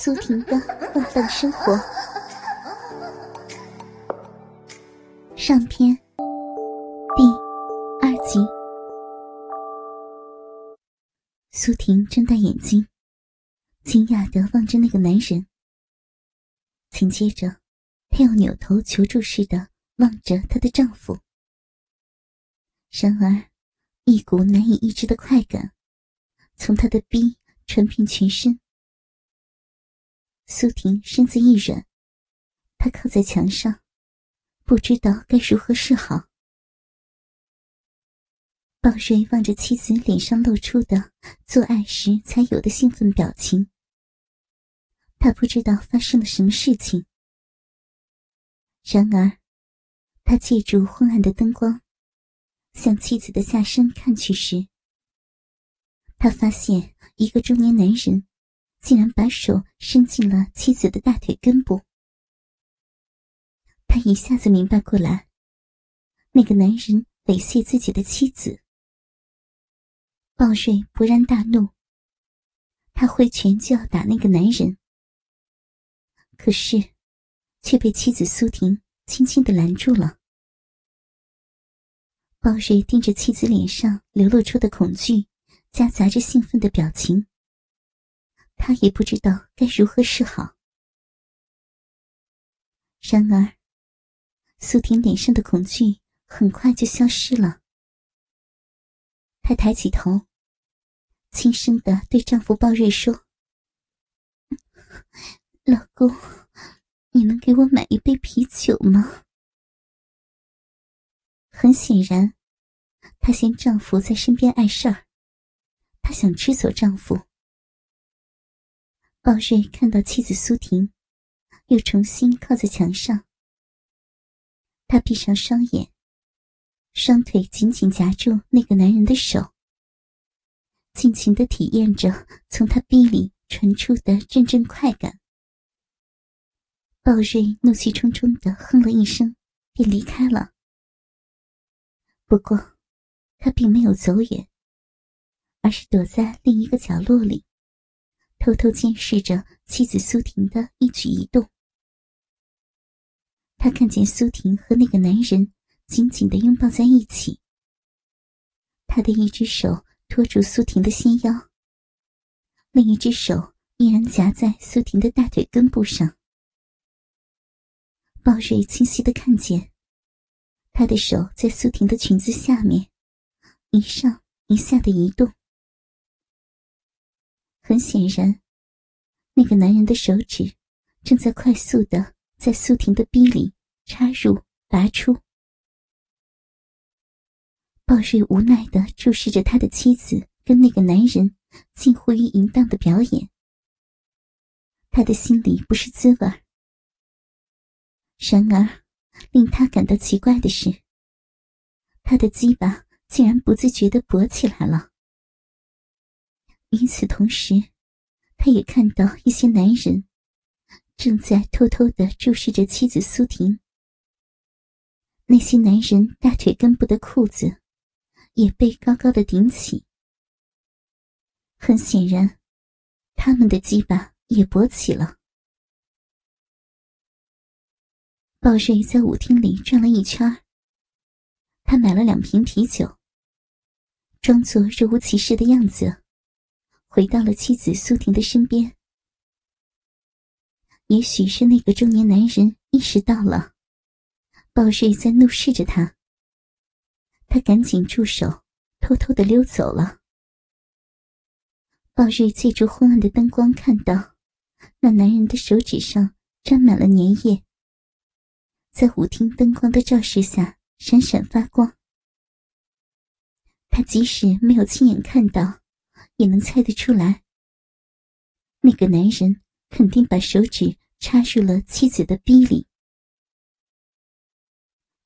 苏婷的放荡生活上篇第二集。苏婷睁大眼睛，惊讶的望着那个男人，紧接着，她又扭头求助似的望着她的丈夫。然而，一股难以抑制的快感从她的逼传遍全身。苏婷身子一软，她靠在墙上，不知道该如何是好。鲍瑞望着妻子脸上露出的做爱时才有的兴奋表情，他不知道发生了什么事情。然而，他借助昏暗的灯光，向妻子的下身看去时，他发现一个中年男人。竟然把手伸进了妻子的大腿根部，他一下子明白过来，那个男人猥亵自己的妻子。鲍瑞勃然大怒，他挥拳就要打那个男人，可是却被妻子苏婷轻轻的拦住了。鲍瑞盯着妻子脸上流露出的恐惧，夹杂着兴奋的表情。他也不知道该如何是好。然而，苏婷脸上的恐惧很快就消失了。她抬起头，轻声的对丈夫鲍瑞说：“老公，你能给我买一杯啤酒吗？”很显然，她嫌丈夫在身边碍事儿，她想支走丈夫。鲍瑞看到妻子苏婷，又重新靠在墙上。他闭上双眼，双腿紧紧夹住那个男人的手，尽情的体验着从他臂里传出的阵阵快感。鲍瑞怒气冲冲的哼了一声，便离开了。不过，他并没有走远，而是躲在另一个角落里。偷偷监视着妻子苏婷的一举一动。他看见苏婷和那个男人紧紧的拥抱在一起，他的一只手托住苏婷的纤腰，另一只手依然夹在苏婷的大腿根部上。鲍瑞清晰的看见，他的手在苏婷的裙子下面一上一下的移动。很显然，那个男人的手指正在快速的在苏婷的逼里插入、拔出。鲍瑞无奈的注视着他的妻子跟那个男人近乎于淫荡的表演，他的心里不是滋味然而，令他感到奇怪的是，他的鸡巴竟然不自觉的勃起来了。与此同时，他也看到一些男人正在偷偷的注视着妻子苏婷。那些男人大腿根部的裤子也被高高的顶起，很显然，他们的鸡巴也勃起了。鲍瑞在舞厅里转了一圈，他买了两瓶啤酒，装作若无其事的样子。回到了妻子苏婷的身边。也许是那个中年男人意识到了，鲍瑞在怒视着他。他赶紧住手，偷偷的溜走了。鲍瑞借助昏暗的灯光看到，那男人的手指上沾满了粘液，在舞厅灯光的照射下闪闪发光。他即使没有亲眼看到。也能猜得出来，那个男人肯定把手指插入了妻子的逼里。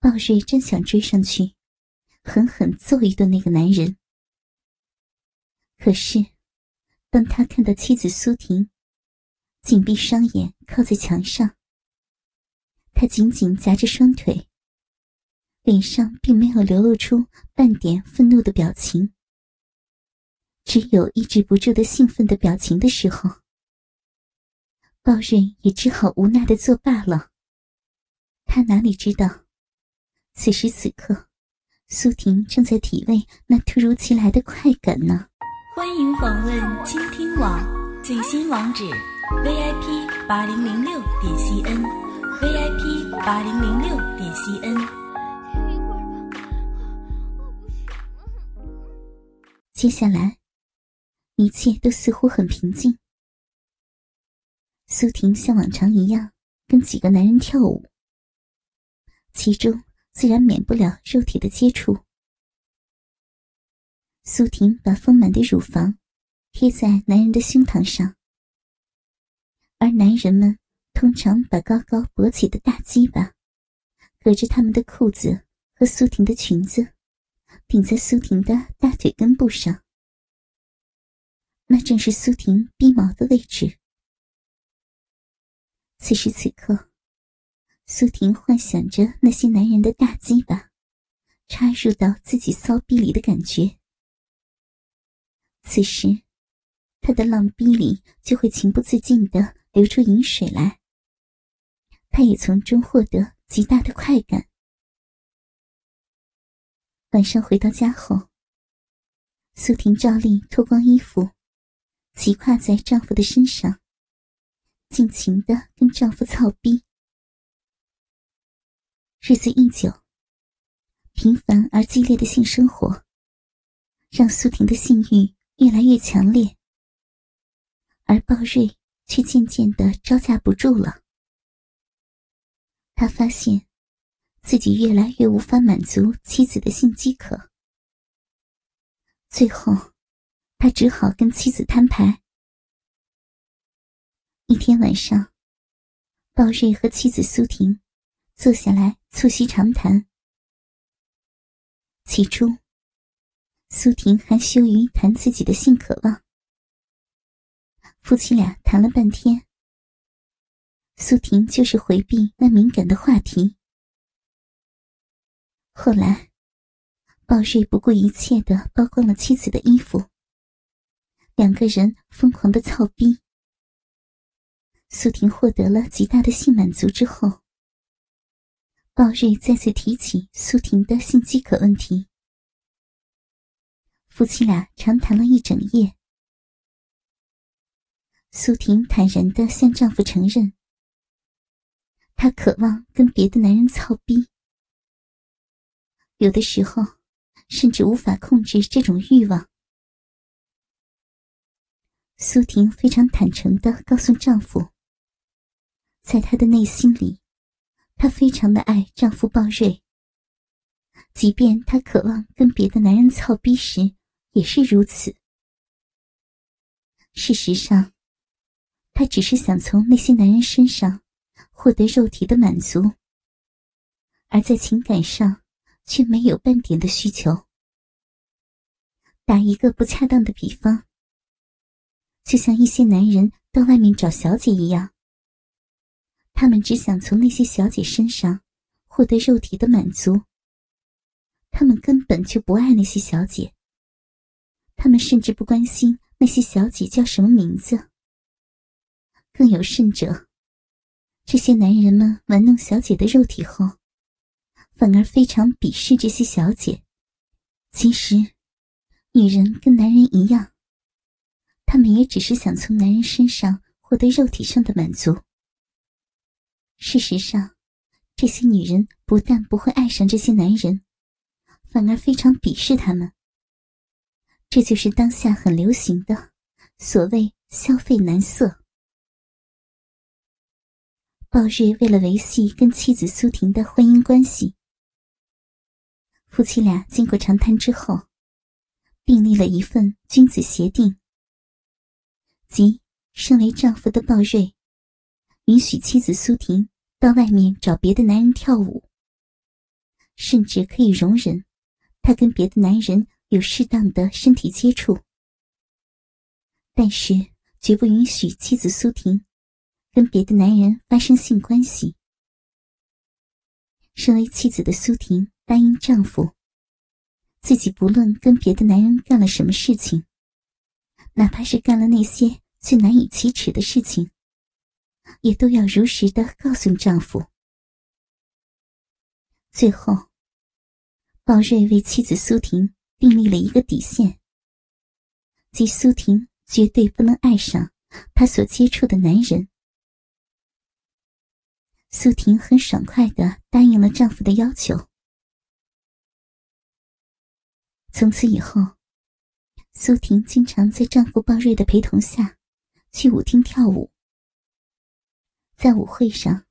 鲍瑞真想追上去，狠狠揍一顿那个男人。可是，当他看到妻子苏婷紧闭双眼靠在墙上，他紧紧夹着双腿，脸上并没有流露出半点愤怒的表情。只有抑制不住的兴奋的表情的时候，鲍瑞也只好无奈的作罢了。他哪里知道，此时此刻，苏婷正在体味那突如其来的快感呢。欢迎访问倾听网最新网址：vip 八零零六点 cn，vip 八零零六点 cn。接下来，一切都似乎很平静。苏婷像往常一样跟几个男人跳舞，其中自然免不了肉体的接触。苏婷把丰满的乳房贴在男人的胸膛上，而男人们通常把高高勃起的大鸡巴隔着他们的裤子和苏婷的裙子。顶在苏婷的大腿根部上，那正是苏婷逼毛的位置。此时此刻，苏婷幻想着那些男人的大鸡巴插入到自己骚逼里的感觉。此时，她的浪逼里就会情不自禁的流出饮水来，她也从中获得极大的快感。晚上回到家后，苏婷照例脱光衣服，骑跨在丈夫的身上，尽情的跟丈夫操逼。日子一久，频繁而激烈的性生活，让苏婷的性欲越来越强烈，而鲍瑞却渐渐的招架不住了。他发现。自己越来越无法满足妻子的性饥渴，最后，他只好跟妻子摊牌。一天晚上，鲍瑞和妻子苏婷坐下来促膝长谈。起初，苏婷还羞于谈自己的性渴望，夫妻俩谈了半天，苏婷就是回避那敏感的话题。后来，鲍瑞不顾一切的剥光了妻子的衣服，两个人疯狂的操逼。苏婷获得了极大的性满足之后，鲍瑞再次提起苏婷的性饥渴问题。夫妻俩长谈了一整夜。苏婷坦然的向丈夫承认，她渴望跟别的男人操逼。有的时候，甚至无法控制这种欲望。苏婷非常坦诚的告诉丈夫，在她的内心里，她非常的爱丈夫鲍瑞。即便她渴望跟别的男人操逼时，也是如此。事实上，她只是想从那些男人身上获得肉体的满足，而在情感上。却没有半点的需求。打一个不恰当的比方，就像一些男人到外面找小姐一样，他们只想从那些小姐身上获得肉体的满足。他们根本就不爱那些小姐，他们甚至不关心那些小姐叫什么名字。更有甚者，这些男人们玩弄小姐的肉体后。反而非常鄙视这些小姐。其实，女人跟男人一样，他们也只是想从男人身上获得肉体上的满足。事实上，这些女人不但不会爱上这些男人，反而非常鄙视他们。这就是当下很流行的所谓“消费男色”。鲍瑞为了维系跟妻子苏婷的婚姻关系。夫妻俩经过长谈之后，订立了一份君子协定，即身为丈夫的鲍瑞，允许妻子苏婷到外面找别的男人跳舞，甚至可以容忍他跟别的男人有适当的身体接触，但是绝不允许妻子苏婷跟别的男人发生性关系。身为妻子的苏婷。答应丈夫，自己不论跟别的男人干了什么事情，哪怕是干了那些最难以启齿的事情，也都要如实的告诉丈夫。最后，鲍瑞为妻子苏婷订立了一个底线，即苏婷绝对不能爱上他所接触的男人。苏婷很爽快的答应了丈夫的要求。从此以后，苏婷经常在丈夫鲍瑞的陪同下去舞厅跳舞。在舞会上，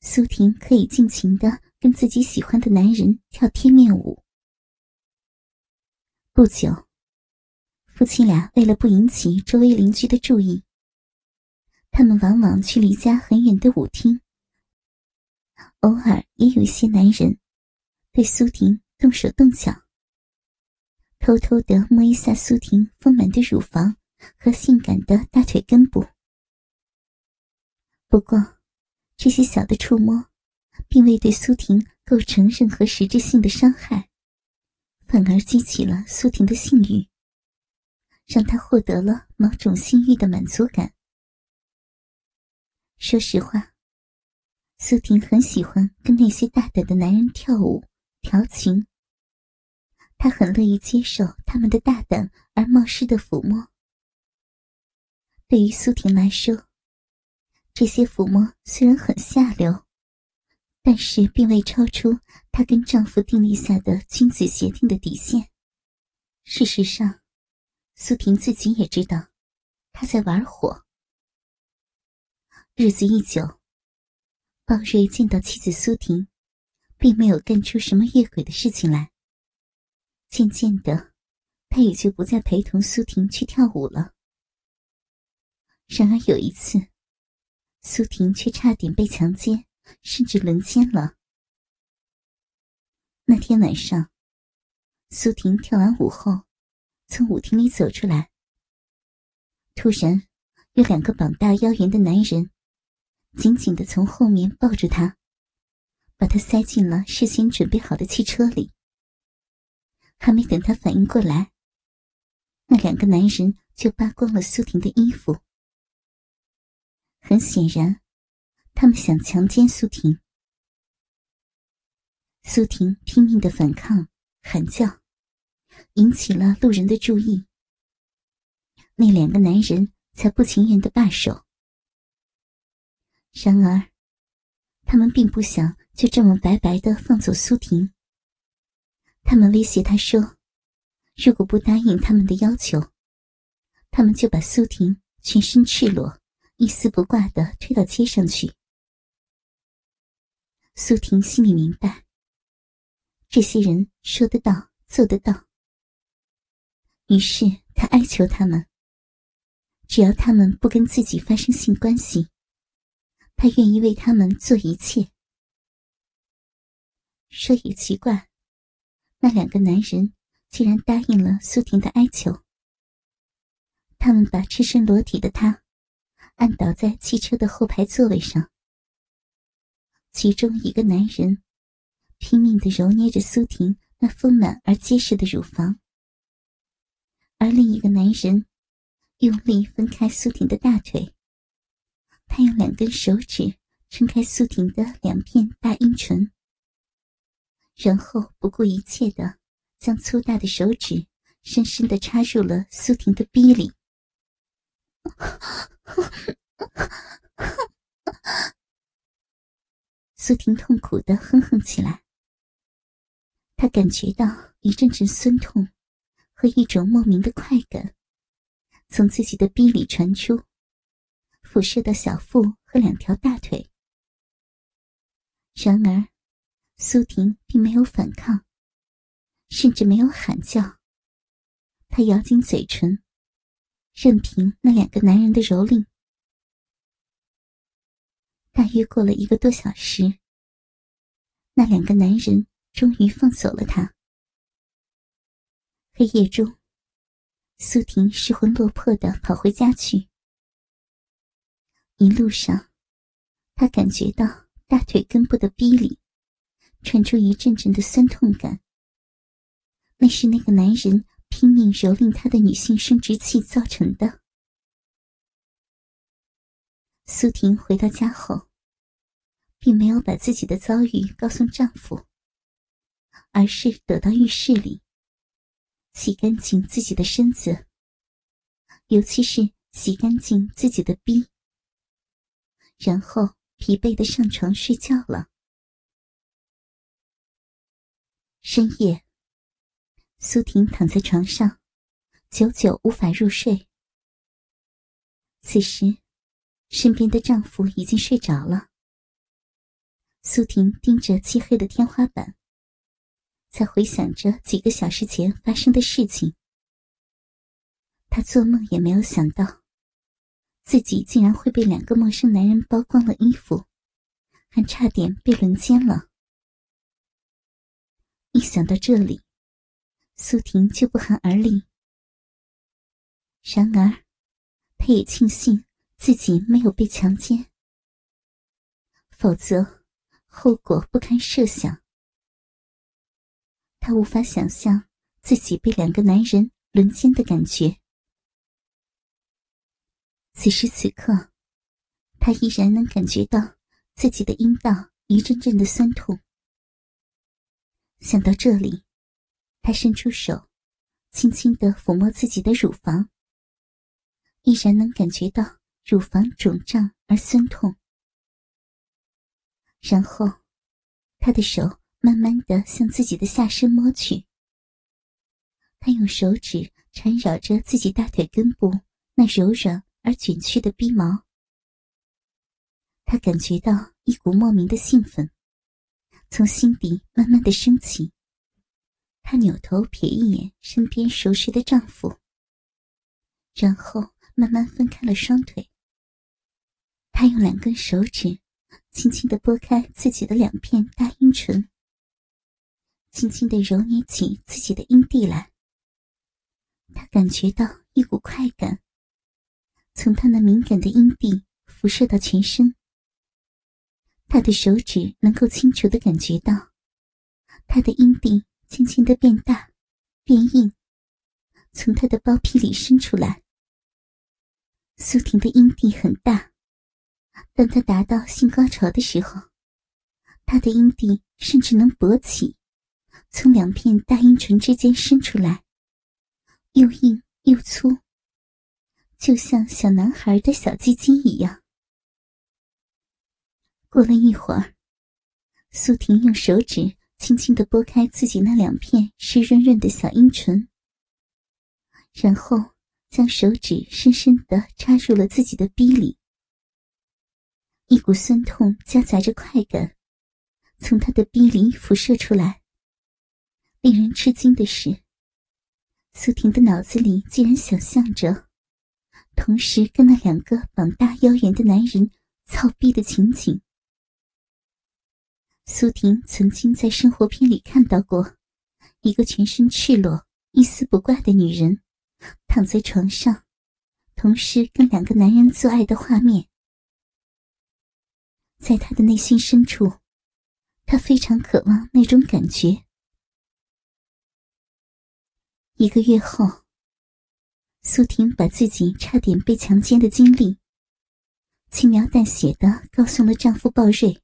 苏婷可以尽情的跟自己喜欢的男人跳贴面舞。不久，夫妻俩为了不引起周围邻居的注意，他们往往去离家很远的舞厅。偶尔也有一些男人对苏婷动手动脚，偷偷的摸一下苏婷丰满的乳房和性感的大腿根部。不过，这些小的触摸，并未对苏婷构成任何实质性的伤害，反而激起了苏婷的性欲，让她获得了某种性欲的满足感。说实话，苏婷很喜欢跟那些大胆的男人跳舞调情，她很乐意接受他们的大胆而冒失的抚摸。对于苏婷来说，这些抚摸虽然很下流，但是并未超出她跟丈夫订立下的君子协定的底线。事实上，苏婷自己也知道，她在玩火。日子一久，鲍瑞见到妻子苏婷，并没有干出什么越轨的事情来。渐渐的，他也就不再陪同苏婷去跳舞了。然而有一次，苏婷却差点被强奸，甚至轮奸了。那天晚上，苏婷跳完舞后，从舞厅里走出来。突然，有两个膀大腰圆的男人，紧紧的从后面抱住她，把她塞进了事先准备好的汽车里。还没等他反应过来，那两个男人就扒光了苏婷的衣服。很显然，他们想强奸苏婷。苏婷拼命的反抗，喊叫，引起了路人的注意。那两个男人才不情愿的罢手。然而，他们并不想就这么白白的放走苏婷。他们威胁他说：“如果不答应他们的要求，他们就把苏婷全身赤裸。”一丝不挂的推到街上去。苏婷心里明白，这些人说得到做得到。于是她哀求他们，只要他们不跟自己发生性关系，她愿意为他们做一切。说也奇怪，那两个男人竟然答应了苏婷的哀求。他们把赤身裸体的她。按倒在汽车的后排座位上，其中一个男人拼命的揉捏着苏婷那丰满而结实的乳房，而另一个男人用力分开苏婷的大腿。他用两根手指撑开苏婷的两片大阴唇，然后不顾一切的将粗大的手指深深的插入了苏婷的逼里。苏婷痛苦的哼哼起来，她感觉到一阵阵酸痛和一种莫名的快感从自己的逼里传出，辐射到小腹和两条大腿。然而，苏婷并没有反抗，甚至没有喊叫，她咬紧嘴唇。任凭那两个男人的蹂躏。大约过了一个多小时，那两个男人终于放走了他。黑夜中，苏婷失魂落魄的跑回家去。一路上，她感觉到大腿根部的逼里传出一阵阵的酸痛感，那是那个男人。拼命蹂躏她的女性生殖器造成的。苏婷回到家后，并没有把自己的遭遇告诉丈夫，而是躲到浴室里，洗干净自己的身子，尤其是洗干净自己的逼，然后疲惫的上床睡觉了。深夜，苏婷躺在床上，久久无法入睡。此时。身边的丈夫已经睡着了，苏婷盯着漆黑的天花板，在回想着几个小时前发生的事情。她做梦也没有想到，自己竟然会被两个陌生男人剥光了衣服，还差点被轮奸了。一想到这里，苏婷就不寒而栗。然而，她也庆幸。自己没有被强奸，否则后果不堪设想。她无法想象自己被两个男人轮奸的感觉。此时此刻，她依然能感觉到自己的阴道一阵阵的酸痛。想到这里，他伸出手，轻轻的抚摸自己的乳房，依然能感觉到。乳房肿胀而酸痛，然后，他的手慢慢的向自己的下身摸去。他用手指缠绕着自己大腿根部那柔软而卷曲的逼毛，他感觉到一股莫名的兴奋，从心底慢慢的升起。她扭头瞥一眼身边熟睡的丈夫，然后慢慢分开了双腿。她用两根手指轻轻的拨开自己的两片大阴唇，轻轻的揉捏起自己的阴蒂来。她感觉到一股快感从她那敏感的阴蒂辐射到全身。他的手指能够清楚的感觉到他的阴蒂渐渐的变大、变硬，从他的包皮里伸出来。苏婷的阴蒂很大。当他达到性高潮的时候，他的阴蒂甚至能勃起，从两片大阴唇之间伸出来，又硬又粗，就像小男孩的小鸡鸡一样。过了一会儿，苏婷用手指轻轻的拨开自己那两片湿润润的小阴唇，然后将手指深深的插入了自己的逼里。一股酸痛夹杂着快感，从他的逼里辐射出来。令人吃惊的是，苏婷的脑子里竟然想象着，同时跟那两个膀大腰圆的男人操逼的情景。苏婷曾经在生活片里看到过，一个全身赤裸、一丝不挂的女人，躺在床上，同时跟两个男人做爱的画面。在她的内心深处，她非常渴望那种感觉。一个月后，苏婷把自己差点被强奸的经历轻描淡写的告诉了丈夫鲍瑞。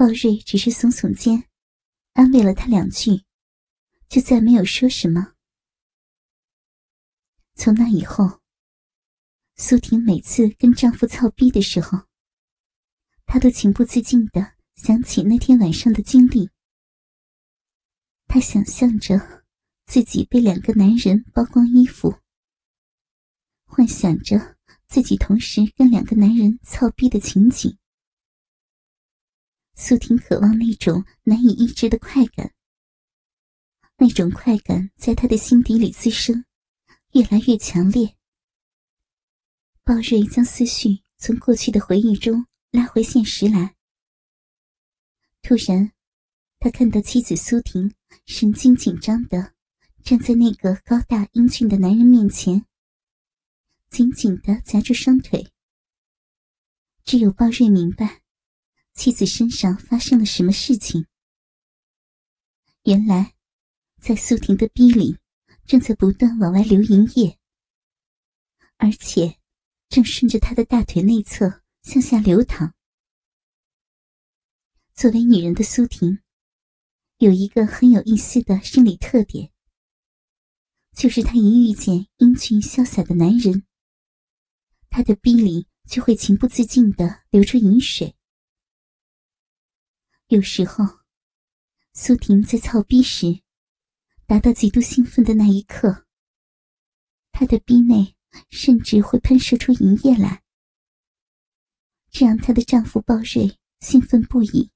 鲍瑞只是耸耸肩，安慰了她两句，就再没有说什么。从那以后，苏婷每次跟丈夫操逼的时候，她都情不自禁的想起那天晚上的经历。她想象着自己被两个男人剥光衣服，幻想着自己同时跟两个男人操逼的情景。苏婷渴望那种难以抑制的快感，那种快感在她的心底里滋生，越来越强烈。鲍瑞将思绪从过去的回忆中。拉回现实来。突然，他看到妻子苏婷神经紧张的站在那个高大英俊的男人面前，紧紧的夹住双腿。只有鲍瑞明白，妻子身上发生了什么事情。原来，在苏婷的逼里正在不断往外流淫液，而且正顺着她的大腿内侧向下流淌。作为女人的苏婷，有一个很有意思的生理特点，就是她一遇见英俊潇洒的男人，她的逼里就会情不自禁的流出饮水。有时候，苏婷在操逼时，达到极度兴奋的那一刻，她的逼内甚至会喷射出银液来，这让她的丈夫鲍瑞兴奋不已。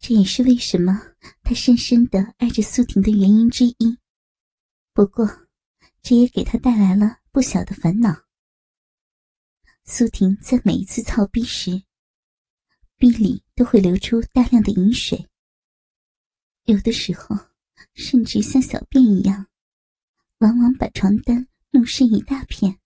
这也是为什么他深深的爱着苏婷的原因之一。不过，这也给他带来了不小的烦恼。苏婷在每一次操逼时，壁里都会流出大量的饮水，有的时候甚至像小便一样，往往把床单弄湿一大片。